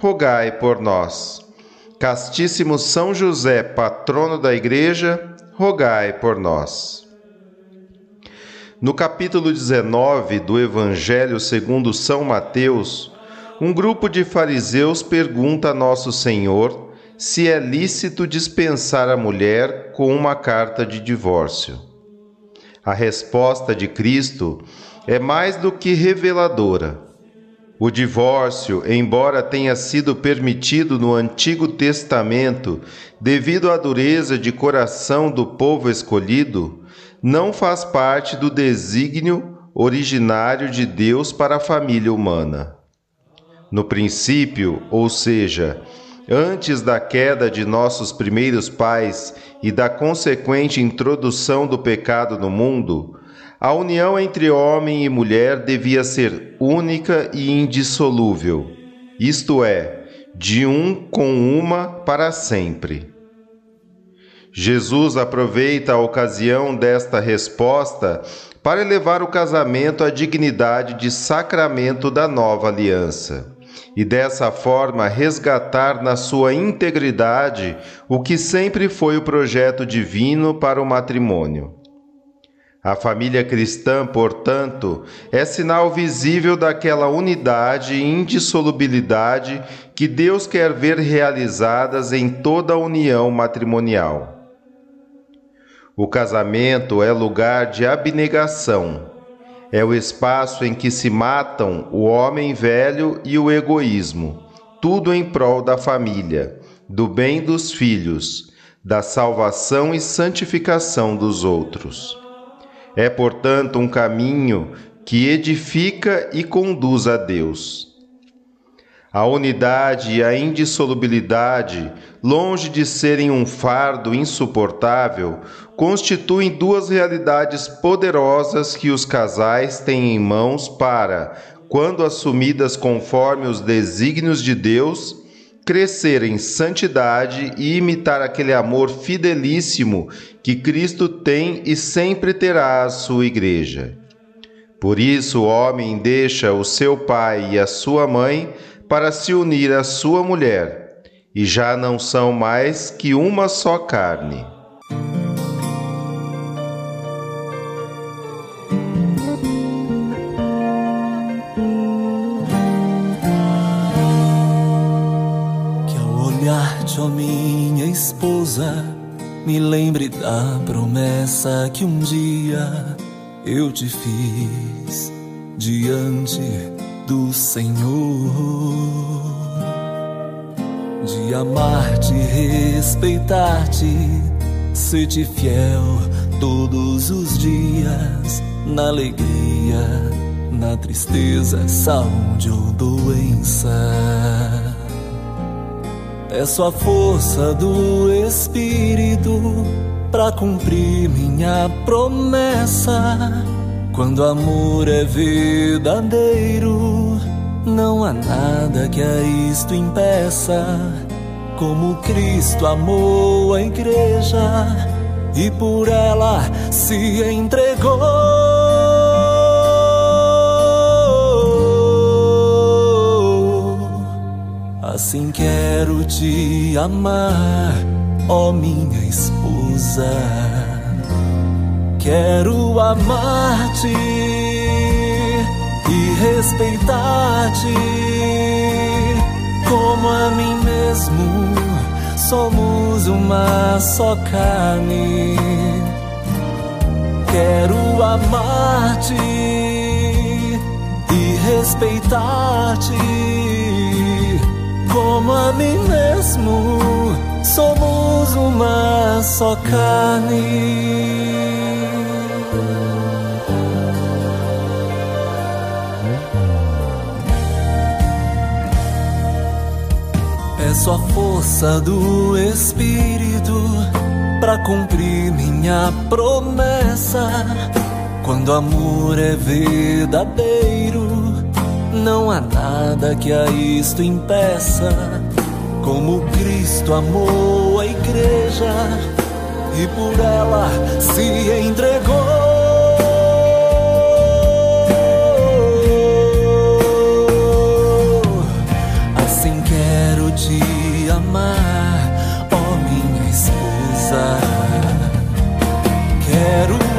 rogai por nós. Castíssimo São José, patrono da Igreja, rogai por nós. No capítulo 19 do Evangelho segundo São Mateus, um grupo de fariseus pergunta a Nosso Senhor se é lícito dispensar a mulher com uma carta de divórcio. A resposta de Cristo é mais do que reveladora. O divórcio, embora tenha sido permitido no Antigo Testamento devido à dureza de coração do povo escolhido, não faz parte do desígnio originário de Deus para a família humana. No princípio, ou seja, antes da queda de nossos primeiros pais e da consequente introdução do pecado no mundo, a união entre homem e mulher devia ser única e indissolúvel, isto é, de um com uma para sempre. Jesus aproveita a ocasião desta resposta para elevar o casamento à dignidade de sacramento da nova aliança e dessa forma resgatar na sua integridade o que sempre foi o projeto divino para o matrimônio. A família cristã, portanto, é sinal visível daquela unidade e indissolubilidade que Deus quer ver realizadas em toda a união matrimonial. O casamento é lugar de abnegação. É o espaço em que se matam o homem velho e o egoísmo, tudo em prol da família, do bem dos filhos, da salvação e santificação dos outros. É, portanto, um caminho que edifica e conduz a Deus. A unidade e a indissolubilidade, longe de serem um fardo insuportável, constituem duas realidades poderosas que os casais têm em mãos para, quando assumidas conforme os desígnios de Deus, crescer em santidade e imitar aquele amor fidelíssimo que Cristo tem e sempre terá à sua igreja. Por isso o homem deixa o seu pai e a sua mãe para se unir à sua mulher, e já não são mais que uma só carne. Me lembre da promessa que um dia eu te fiz diante do Senhor. De amar-te, respeitar-te, ser-te fiel todos os dias, na alegria, na tristeza, saúde ou doença. Peço a força do Espírito para cumprir minha promessa. Quando amor é verdadeiro, não há nada que a isto impeça. Como Cristo amou a igreja e por ela se entregou. Assim quero te amar, ó minha esposa. Quero amar-te e respeitar-te como a mim mesmo somos uma só carne. Quero amar-te e respeitar-te como a mim mesmo. Somos uma só carne. É só força do Espírito para cumprir minha promessa. Quando amor é verdadeiro, não há nada que a isto impeça. Como Cristo amou a igreja e por ela se entregou.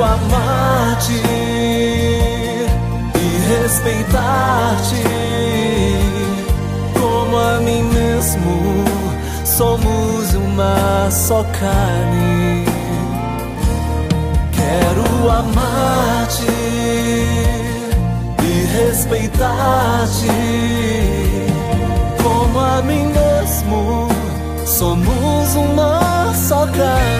amar-te e respeitar-te como a mim mesmo. Somos uma só carne. Quero amar-te e respeitar-te como a mim mesmo. Somos uma só carne.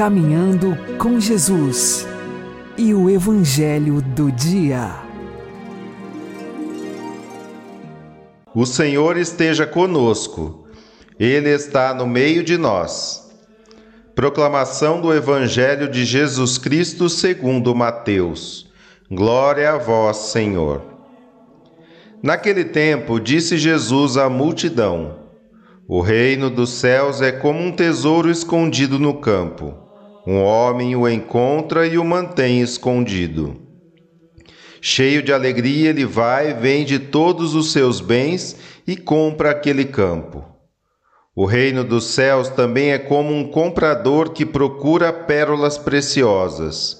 Caminhando com Jesus e o Evangelho do Dia. O Senhor esteja conosco, Ele está no meio de nós. Proclamação do Evangelho de Jesus Cristo segundo Mateus. Glória a vós, Senhor. Naquele tempo, disse Jesus à multidão: O reino dos céus é como um tesouro escondido no campo. Um homem o encontra e o mantém escondido. Cheio de alegria, ele vai, vende todos os seus bens e compra aquele campo. O reino dos céus também é como um comprador que procura pérolas preciosas.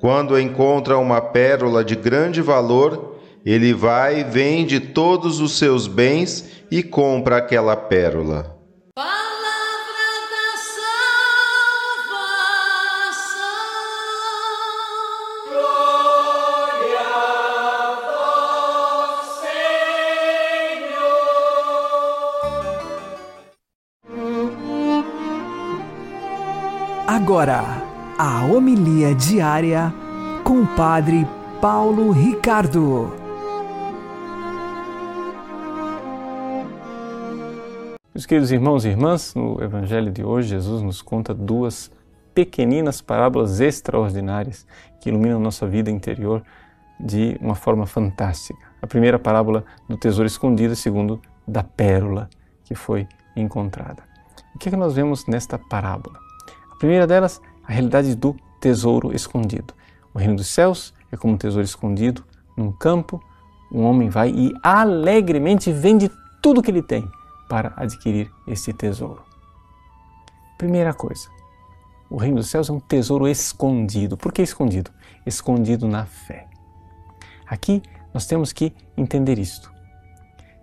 Quando encontra uma pérola de grande valor, ele vai, vende todos os seus bens e compra aquela pérola. Agora, a homilia diária com o Padre Paulo Ricardo. Meus queridos irmãos e irmãs, no Evangelho de hoje, Jesus nos conta duas pequeninas parábolas extraordinárias que iluminam nossa vida interior de uma forma fantástica. A primeira parábola do tesouro escondido, a segunda da pérola que foi encontrada. O que é que nós vemos nesta parábola? A primeira delas, a realidade do tesouro escondido. O reino dos céus é como um tesouro escondido num campo. Um homem vai e alegremente vende tudo que ele tem para adquirir esse tesouro. Primeira coisa, o reino dos céus é um tesouro escondido. Por que escondido? Escondido na fé. Aqui nós temos que entender isto: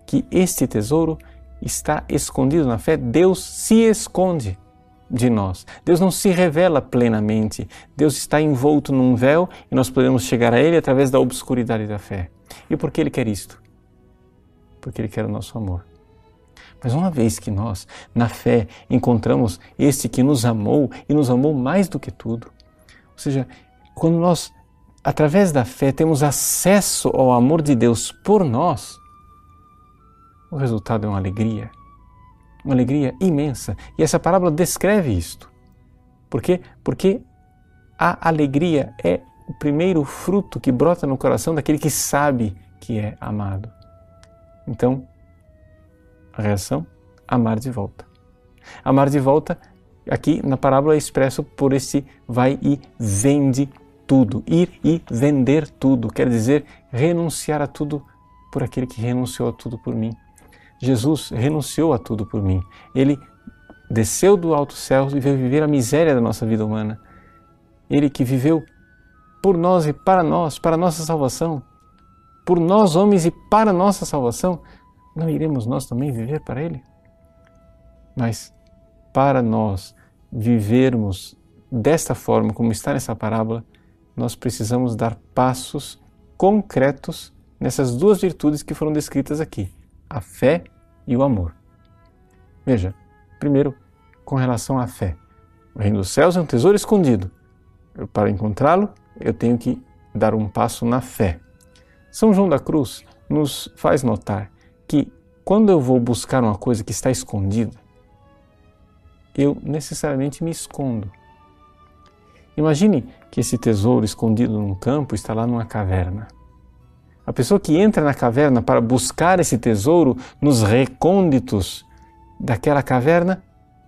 que este tesouro está escondido na fé, Deus se esconde de nós. Deus não se revela plenamente. Deus está envolto num véu e nós podemos chegar a Ele através da obscuridade da fé. E por que Ele quer isto? Porque Ele quer o nosso amor. Mas uma vez que nós, na fé, encontramos este que nos amou e nos amou mais do que tudo, ou seja, quando nós, através da fé, temos acesso ao amor de Deus por nós, o resultado é uma alegria, uma alegria imensa. E essa parábola descreve isto. Por quê? Porque a alegria é o primeiro fruto que brota no coração daquele que sabe que é amado. Então, a reação? Amar de volta. Amar de volta, aqui na parábola é expresso por esse vai e vende tudo. Ir e vender tudo, quer dizer renunciar a tudo por aquele que renunciou a tudo por mim. Jesus renunciou a tudo por mim. Ele desceu do alto céu e veio viver a miséria da nossa vida humana. Ele que viveu por nós e para nós, para nossa salvação, por nós homens e para nossa salvação, não iremos nós também viver para Ele? Mas para nós vivermos desta forma, como está nessa parábola, nós precisamos dar passos concretos nessas duas virtudes que foram descritas aqui: a fé e o amor. Veja, primeiro, com relação à fé. O reino dos céus é um tesouro escondido. Para encontrá-lo, eu tenho que dar um passo na fé. São João da Cruz nos faz notar que quando eu vou buscar uma coisa que está escondida, eu necessariamente me escondo. Imagine que esse tesouro escondido num campo está lá numa caverna. A pessoa que entra na caverna para buscar esse tesouro nos recônditos daquela caverna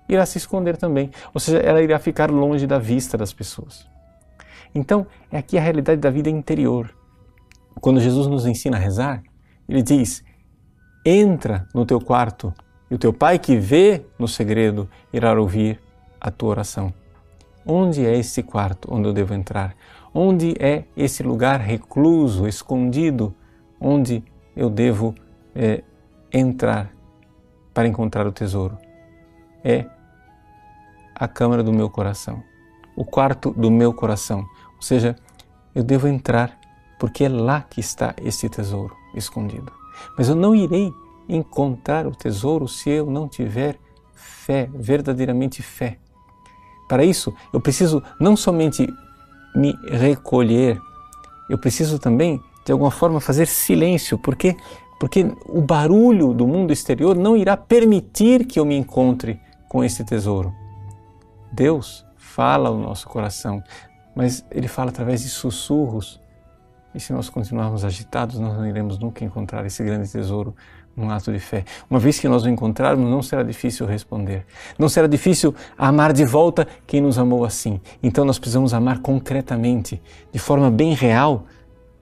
irá se esconder também, ou seja, ela irá ficar longe da vista das pessoas. Então, é aqui a realidade da vida interior. Quando Jesus nos ensina a rezar, ele diz: entra no teu quarto e o teu pai que vê no segredo irá ouvir a tua oração. Onde é esse quarto onde eu devo entrar? Onde é esse lugar recluso, escondido, onde eu devo é, entrar para encontrar o tesouro? É a câmara do meu coração, o quarto do meu coração. Ou seja, eu devo entrar porque é lá que está esse tesouro escondido. Mas eu não irei encontrar o tesouro se eu não tiver fé, verdadeiramente fé. Para isso, eu preciso não somente me recolher, eu preciso também, de alguma forma, fazer silêncio, porque porque o barulho do mundo exterior não irá permitir que eu me encontre com esse tesouro. Deus fala ao nosso coração, mas ele fala através de sussurros. E se nós continuarmos agitados, nós não iremos nunca encontrar esse grande tesouro num ato de fé. Uma vez que nós o encontrarmos, não será difícil responder. Não será difícil amar de volta quem nos amou assim. Então nós precisamos amar concretamente, de forma bem real,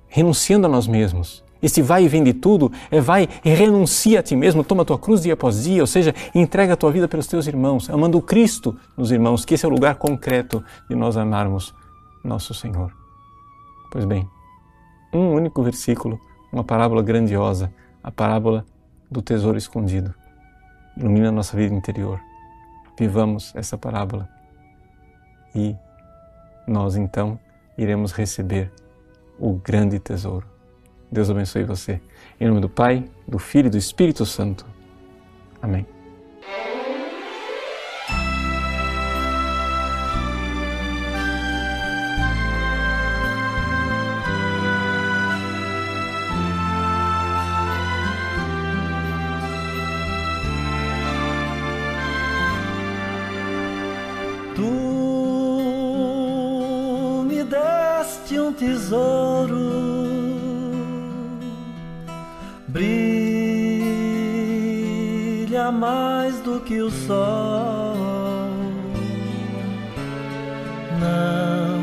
renunciando a nós mesmos. Esse vai e vem de tudo é vai e renuncia a ti mesmo, toma a tua cruz dia após dia, ou seja, entrega a tua vida pelos teus irmãos, amando o Cristo nos irmãos, que esse é o lugar concreto de nós amarmos nosso Senhor. Pois bem, um único versículo, uma parábola grandiosa, a parábola do tesouro escondido. Ilumina a nossa vida interior. Vivamos essa parábola e nós então iremos receber o grande tesouro. Deus abençoe você. Em nome do Pai, do Filho e do Espírito Santo. Amém. Que o sol. Não,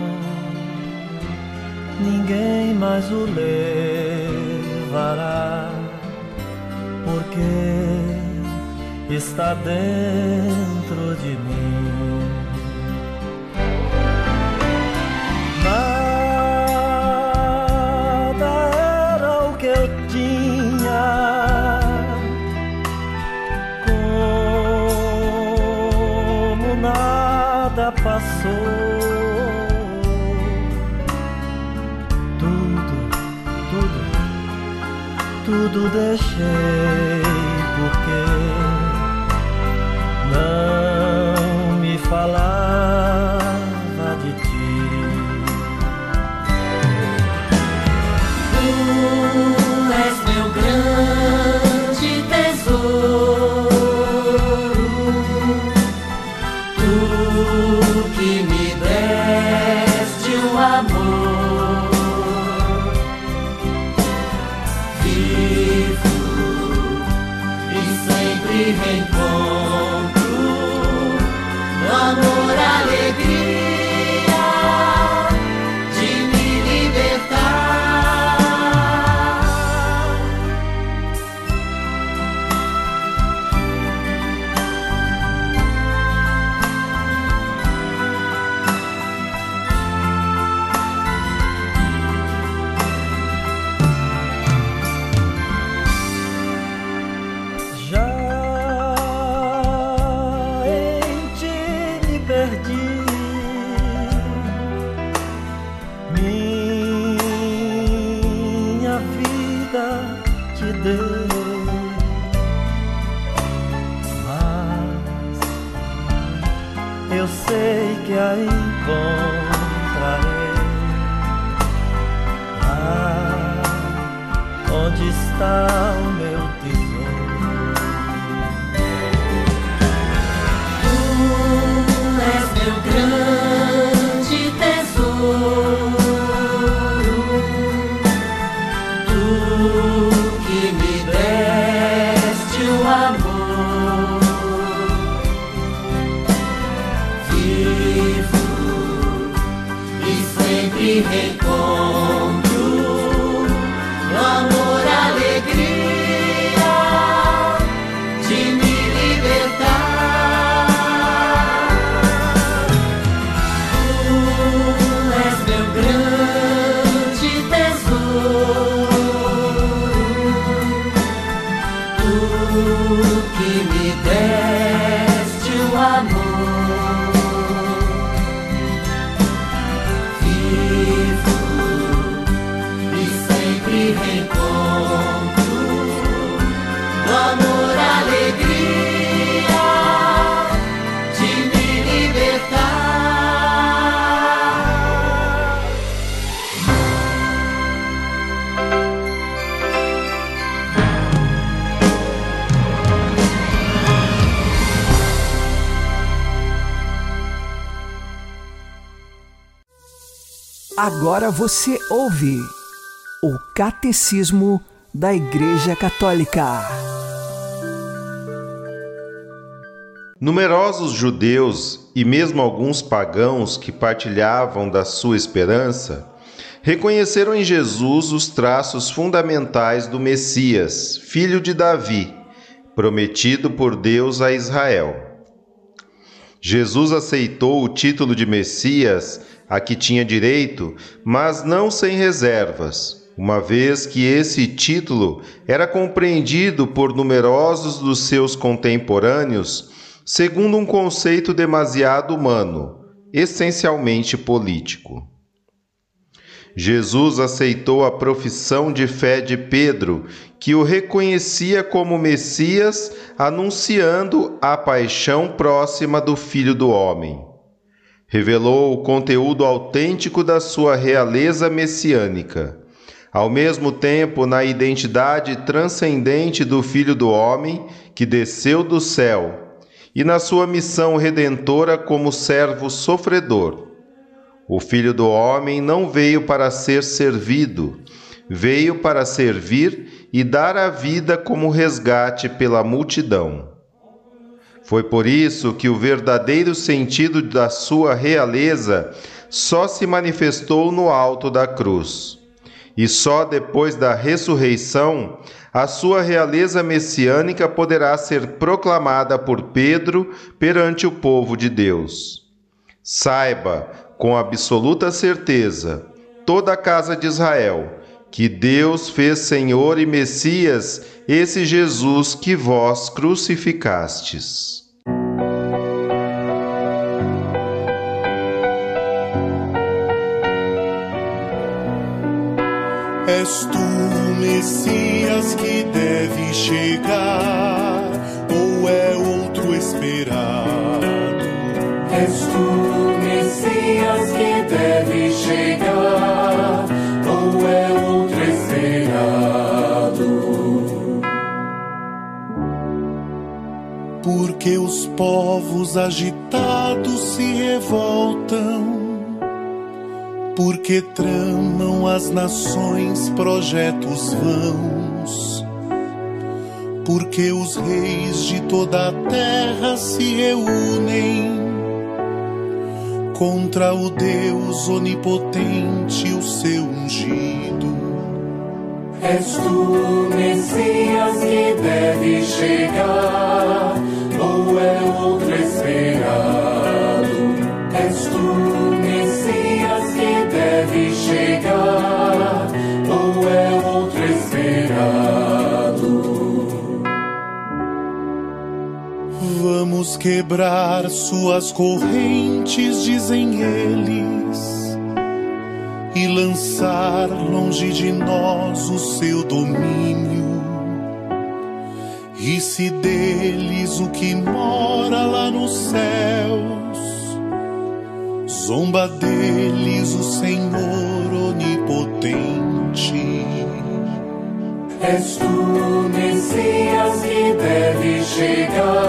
ninguém mais o levará, porque está dentro de mim. tudo deixei porque não me fala Agora você ouve o Catecismo da Igreja Católica. Numerosos judeus e mesmo alguns pagãos que partilhavam da sua esperança reconheceram em Jesus os traços fundamentais do Messias, filho de Davi, prometido por Deus a Israel. Jesus aceitou o título de Messias a que tinha direito, mas não sem reservas, uma vez que esse título era compreendido por numerosos dos seus contemporâneos segundo um conceito demasiado humano, essencialmente político. Jesus aceitou a profissão de fé de Pedro, que o reconhecia como Messias, anunciando a paixão próxima do Filho do Homem. Revelou o conteúdo autêntico da sua realeza messiânica. Ao mesmo tempo, na identidade transcendente do Filho do Homem, que desceu do céu, e na sua missão redentora como servo sofredor. O Filho do Homem não veio para ser servido, veio para servir e dar a vida como resgate pela multidão. Foi por isso que o verdadeiro sentido da sua realeza só se manifestou no alto da cruz. E só depois da ressurreição a sua realeza messiânica poderá ser proclamada por Pedro perante o povo de Deus. Saiba, com absoluta certeza, toda a casa de Israel, que Deus fez Senhor e Messias esse Jesus que vós crucificastes. És tu o Messias que deve chegar, ou é outro esperar? És tu o Messias que deve chegar, Porque os povos agitados se revoltam porque tramam as nações projetos vãos, porque os reis de toda a terra se reúnem contra o Deus onipotente, o seu ungido. És tu, Messias, que deve chegar, ou é outro esperado? És tu, deve chegar, ou é outro esperado? Vamos quebrar suas correntes, dizem eles, e lançar longe de nós o seu domínio. E se deles o que mora lá nos céus Zomba deles o Senhor onipotente. És tu, Messias, que deve chegar,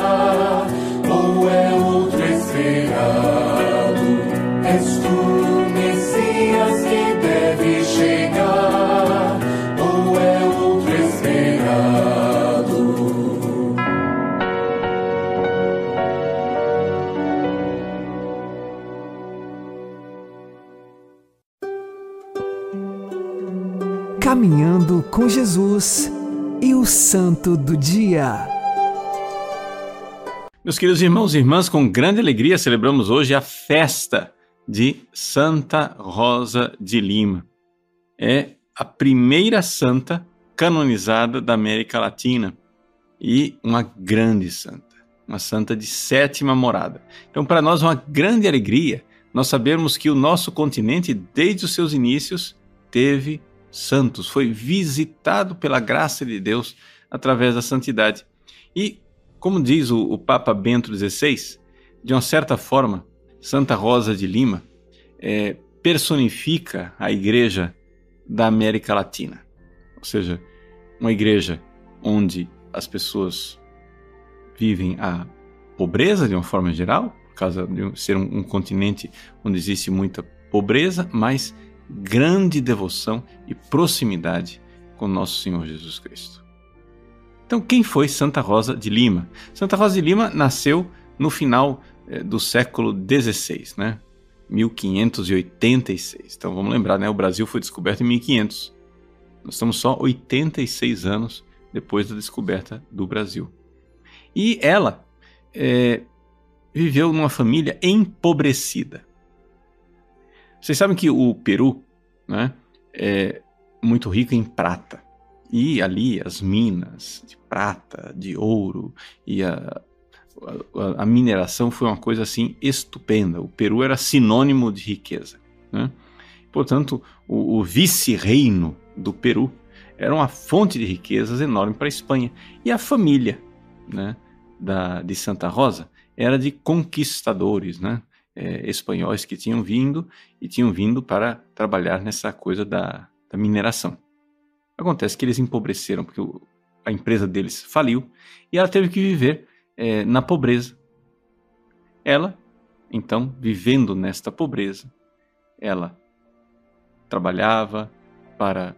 Caminhando com Jesus e o Santo do Dia. Meus queridos irmãos e irmãs, com grande alegria celebramos hoje a festa de Santa Rosa de Lima. É a primeira santa canonizada da América Latina e uma grande santa, uma santa de sétima morada. Então, para nós, uma grande alegria nós sabermos que o nosso continente, desde os seus inícios, teve santos, foi visitado pela graça de Deus através da santidade. E, como diz o, o Papa Bento XVI, de uma certa forma, Santa Rosa de Lima é, personifica a igreja da América Latina. Ou seja, uma igreja onde as pessoas vivem a pobreza de uma forma geral, por causa de ser um, um continente onde existe muita pobreza, mas grande devoção e proximidade com nosso Senhor Jesus Cristo. Então, quem foi Santa Rosa de Lima? Santa Rosa de Lima nasceu no final eh, do século XVI, né? 1586. Então, vamos lembrar, né? O Brasil foi descoberto em 1500. Nós estamos só 86 anos depois da descoberta do Brasil. E ela eh, viveu numa família empobrecida. Vocês sabem que o Peru né, é muito rico em prata. E ali as minas de prata, de ouro e a, a, a mineração foi uma coisa assim estupenda. O Peru era sinônimo de riqueza. Né? Portanto, o, o vice-reino do Peru era uma fonte de riquezas enorme para a Espanha. E a família né, da, de Santa Rosa era de conquistadores, né? É, espanhóis que tinham vindo e tinham vindo para trabalhar nessa coisa da, da mineração. Acontece que eles empobreceram porque o, a empresa deles faliu e ela teve que viver é, na pobreza. Ela, então, vivendo nesta pobreza, ela trabalhava para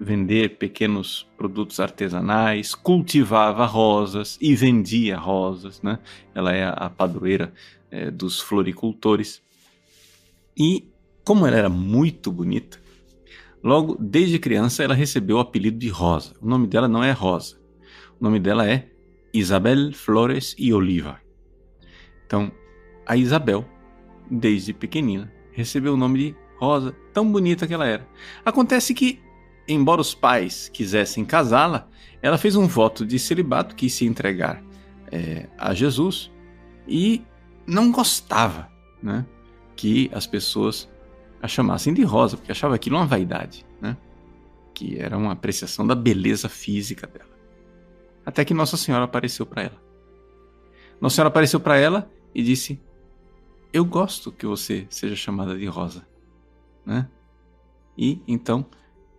vender pequenos produtos artesanais, cultivava rosas e vendia rosas, né? Ela é a padroeira é, dos floricultores. E como ela era muito bonita, logo desde criança ela recebeu o apelido de Rosa. O nome dela não é Rosa, o nome dela é Isabel Flores e Oliva. Então, a Isabel, desde pequenina, recebeu o nome de Rosa, tão bonita que ela era. Acontece que, embora os pais quisessem casá-la, ela fez um voto de celibato, quis se entregar é, a Jesus e não gostava né, que as pessoas a chamassem de rosa, porque achava aquilo uma vaidade, né, que era uma apreciação da beleza física dela. Até que Nossa Senhora apareceu para ela. Nossa Senhora apareceu para ela e disse: Eu gosto que você seja chamada de Rosa. Né? E então,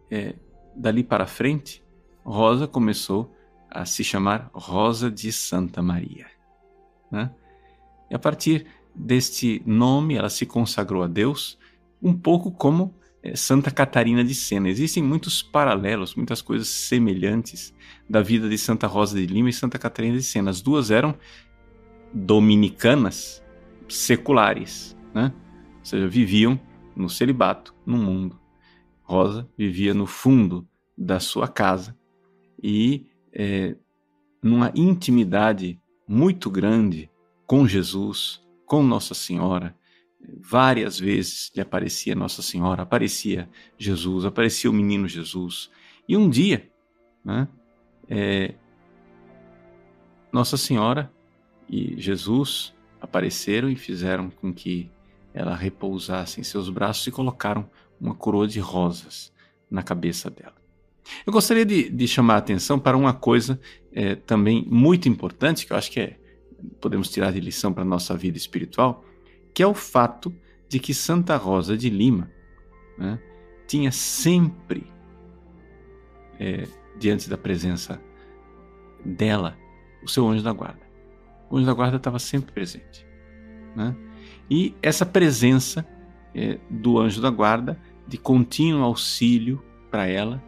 é, dali para frente, Rosa começou a se chamar Rosa de Santa Maria. Né? E a partir deste nome, ela se consagrou a Deus, um pouco como é, Santa Catarina de Sena. Existem muitos paralelos, muitas coisas semelhantes da vida de Santa Rosa de Lima e Santa Catarina de Sena. As duas eram dominicanas seculares, né? ou seja, viviam no celibato, no mundo. Rosa vivia no fundo da sua casa e é, numa intimidade muito grande com Jesus, com Nossa Senhora. Várias vezes lhe aparecia Nossa Senhora, aparecia Jesus, aparecia o menino Jesus. E um dia, né, é, Nossa Senhora e Jesus apareceram e fizeram com que ela repousasse em seus braços e colocaram uma coroa de rosas na cabeça dela. Eu gostaria de, de chamar a atenção para uma coisa é, também muito importante, que eu acho que é, podemos tirar de lição para a nossa vida espiritual, que é o fato de que Santa Rosa de Lima né, tinha sempre, é, diante da presença dela, o seu anjo da guarda. O anjo da guarda estava sempre presente. Né? E essa presença é, do anjo da guarda, de contínuo auxílio para ela,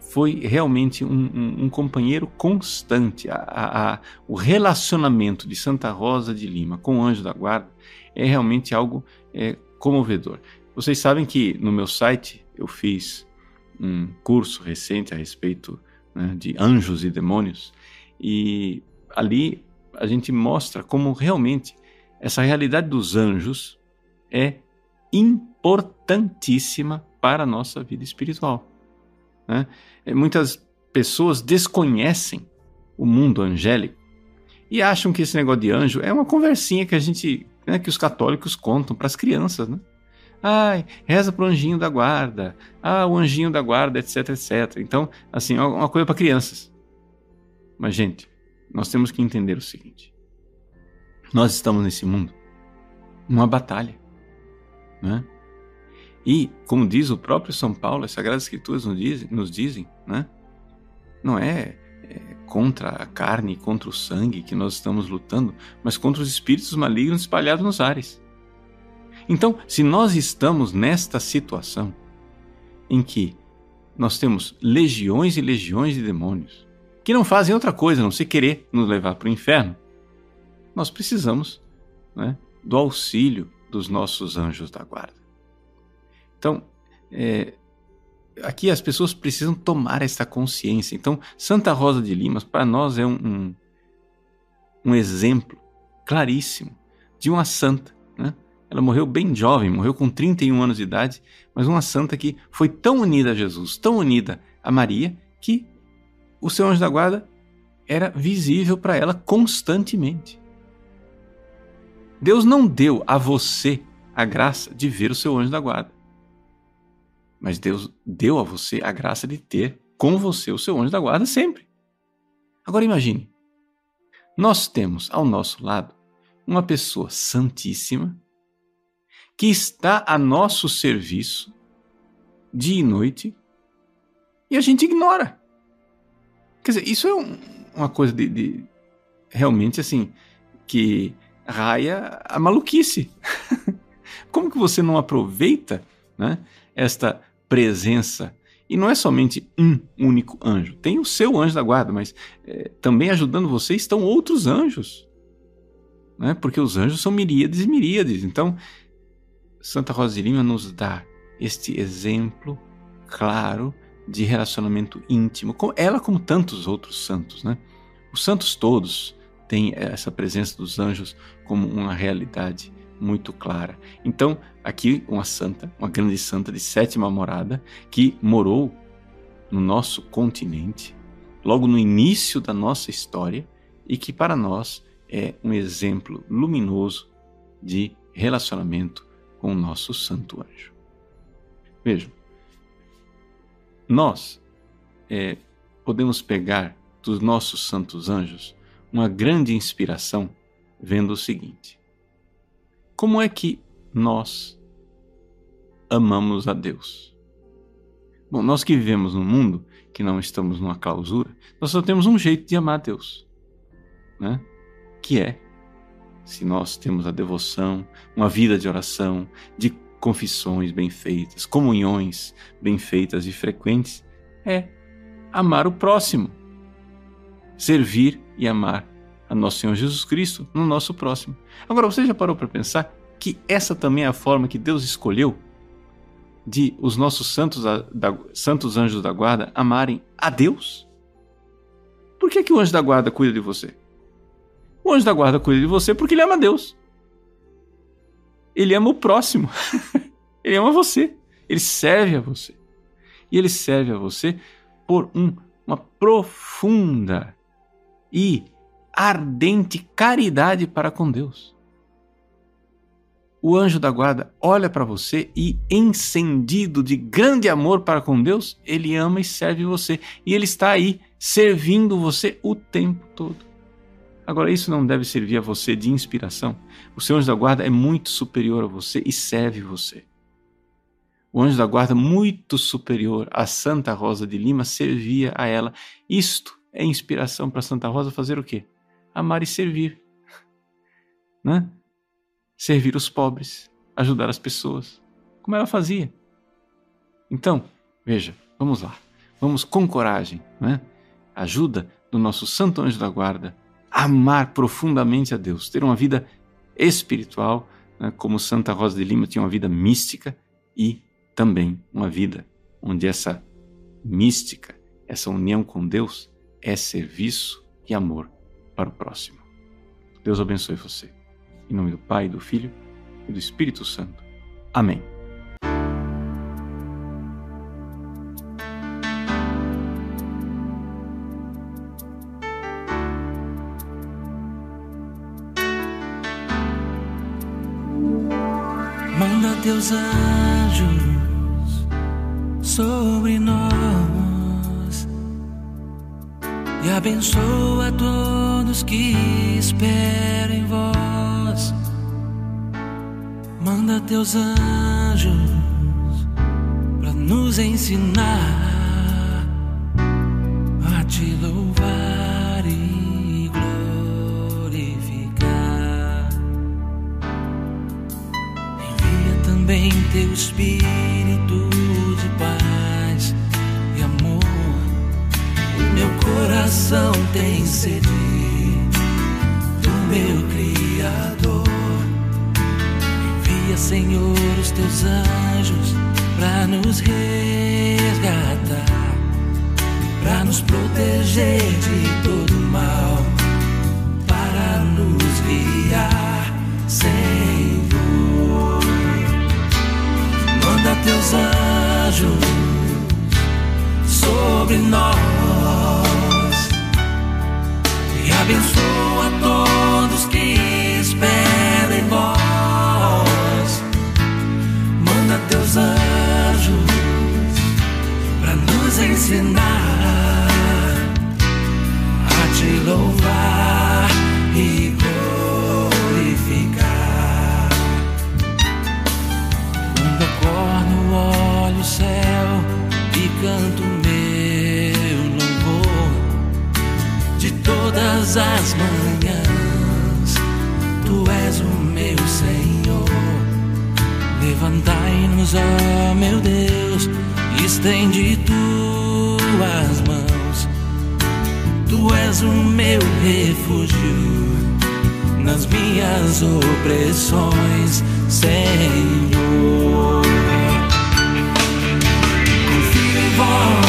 foi realmente um, um, um companheiro constante. A, a, a, o relacionamento de Santa Rosa de Lima com o anjo da guarda é realmente algo é, comovedor. Vocês sabem que no meu site eu fiz um curso recente a respeito né, de anjos e demônios e ali a gente mostra como realmente essa realidade dos anjos é importantíssima para a nossa vida espiritual. Né? É, muitas pessoas desconhecem o mundo angélico e acham que esse negócio de anjo é uma conversinha que a gente, né, que os católicos contam para as crianças, né? Ai, reza pro anjinho da guarda. Ah, o anjinho da guarda, etc, etc. Então, assim, é uma coisa para crianças. Mas, gente, nós temos que entender o seguinte: nós estamos nesse mundo numa batalha, né? E, como diz o próprio São Paulo, as Sagradas Escrituras nos dizem, nos dizem né? não é, é contra a carne, contra o sangue que nós estamos lutando, mas contra os espíritos malignos espalhados nos ares. Então, se nós estamos nesta situação em que nós temos legiões e legiões de demônios que não fazem outra coisa não ser querer nos levar para o inferno, nós precisamos né, do auxílio dos nossos anjos da guarda. Então, é, aqui as pessoas precisam tomar essa consciência. Então, Santa Rosa de Limas, para nós, é um, um, um, exemplo claríssimo de uma santa. Né? Ela morreu bem jovem, morreu com 31 anos de idade, mas uma santa que foi tão unida a Jesus, tão unida a Maria, que o seu anjo da guarda era visível para ela constantemente. Deus não deu a você a graça de ver o seu anjo da guarda. Mas Deus deu a você a graça de ter com você o seu anjo da guarda sempre. Agora imagine: nós temos ao nosso lado uma pessoa santíssima que está a nosso serviço dia e noite e a gente ignora. Quer dizer, isso é um, uma coisa de, de, realmente assim que raia a maluquice. Como que você não aproveita né, esta presença. E não é somente um único anjo. Tem o seu anjo da guarda, mas é, também ajudando você estão outros anjos. Né? Porque os anjos são miríades e miríades. Então, Santa Rosa de Lima nos dá este exemplo claro de relacionamento íntimo, com ela como tantos outros santos. Né? Os santos todos têm essa presença dos anjos como uma realidade muito clara. Então, aqui uma santa, uma grande santa de sétima morada, que morou no nosso continente, logo no início da nossa história, e que para nós é um exemplo luminoso de relacionamento com o nosso santo anjo. Vejam, nós é, podemos pegar dos nossos santos anjos uma grande inspiração vendo o seguinte: como é que nós amamos a Deus? Bom, nós que vivemos num mundo que não estamos numa clausura, nós só temos um jeito de amar a Deus, né? Que é se nós temos a devoção, uma vida de oração, de confissões bem feitas, comunhões bem feitas e frequentes, é amar o próximo, servir e amar a nosso Senhor Jesus Cristo no nosso próximo. Agora, você já parou para pensar que essa também é a forma que Deus escolheu de os nossos santos, da, santos anjos da guarda amarem a Deus? Por que, que o anjo da guarda cuida de você? O anjo da guarda cuida de você porque ele ama Deus. Ele ama o próximo. ele ama você. Ele serve a você. E ele serve a você por um, uma profunda e ardente caridade para com Deus. O anjo da guarda olha para você e, encendido de grande amor para com Deus, ele ama e serve você. E ele está aí servindo você o tempo todo. Agora, isso não deve servir a você de inspiração. O seu anjo da guarda é muito superior a você e serve você. O anjo da guarda, muito superior a Santa Rosa de Lima, servia a ela. Isto é inspiração para Santa Rosa fazer o quê? Amar e servir. Né? Servir os pobres, ajudar as pessoas, como ela fazia. Então, veja, vamos lá. Vamos com coragem, né? Ajuda do nosso Santo Anjo da Guarda amar profundamente a Deus, ter uma vida espiritual, né, como Santa Rosa de Lima tinha uma vida mística e também uma vida onde essa mística, essa união com Deus é serviço e amor para o próximo. Deus abençoe você. Em nome do Pai, do Filho e do Espírito Santo. Amém. Do meu Criador. Envia, Senhor, os teus anjos para nos resgatar, de todas as manhãs. Tu és o meu Senhor. Levantai-nos, ó meu Deus, estende tuas mãos. Tu és o meu refúgio nas minhas opressões, Senhor. Confio em vós,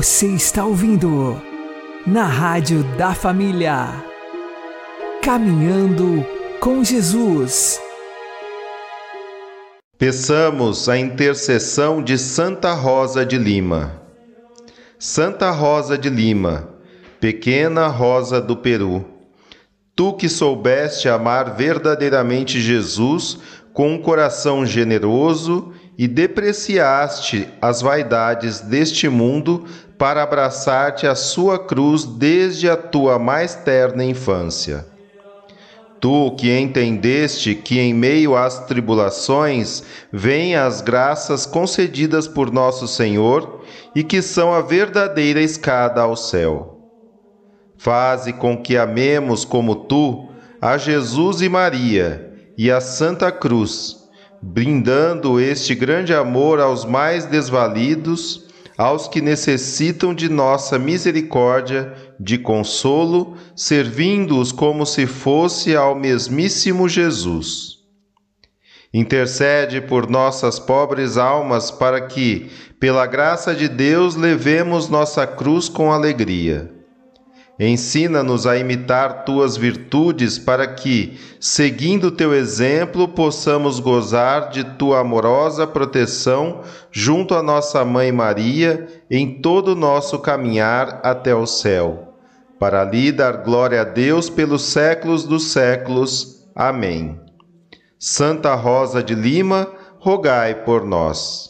Você está ouvindo na Rádio da Família. Caminhando com Jesus. Peçamos a intercessão de Santa Rosa de Lima. Santa Rosa de Lima, pequena rosa do Peru, tu que soubeste amar verdadeiramente Jesus com um coração generoso e depreciaste as vaidades deste mundo para abraçar-te a sua cruz desde a tua mais terna infância. Tu que entendeste que em meio às tribulações vêm as graças concedidas por nosso Senhor e que são a verdadeira escada ao céu. Faze com que amemos como tu a Jesus e Maria e a Santa Cruz brindando este grande amor aos mais desvalidos, aos que necessitam de nossa misericórdia, de consolo, servindo-os como se fosse ao mesmíssimo Jesus. Intercede por nossas pobres almas para que, pela graça de Deus, levemos nossa cruz com alegria. Ensina-nos a imitar tuas virtudes para que, seguindo teu exemplo, possamos gozar de tua amorosa proteção junto à nossa mãe Maria em todo o nosso caminhar até o céu. Para lhe dar glória a Deus pelos séculos dos séculos. Amém. Santa Rosa de Lima, rogai por nós.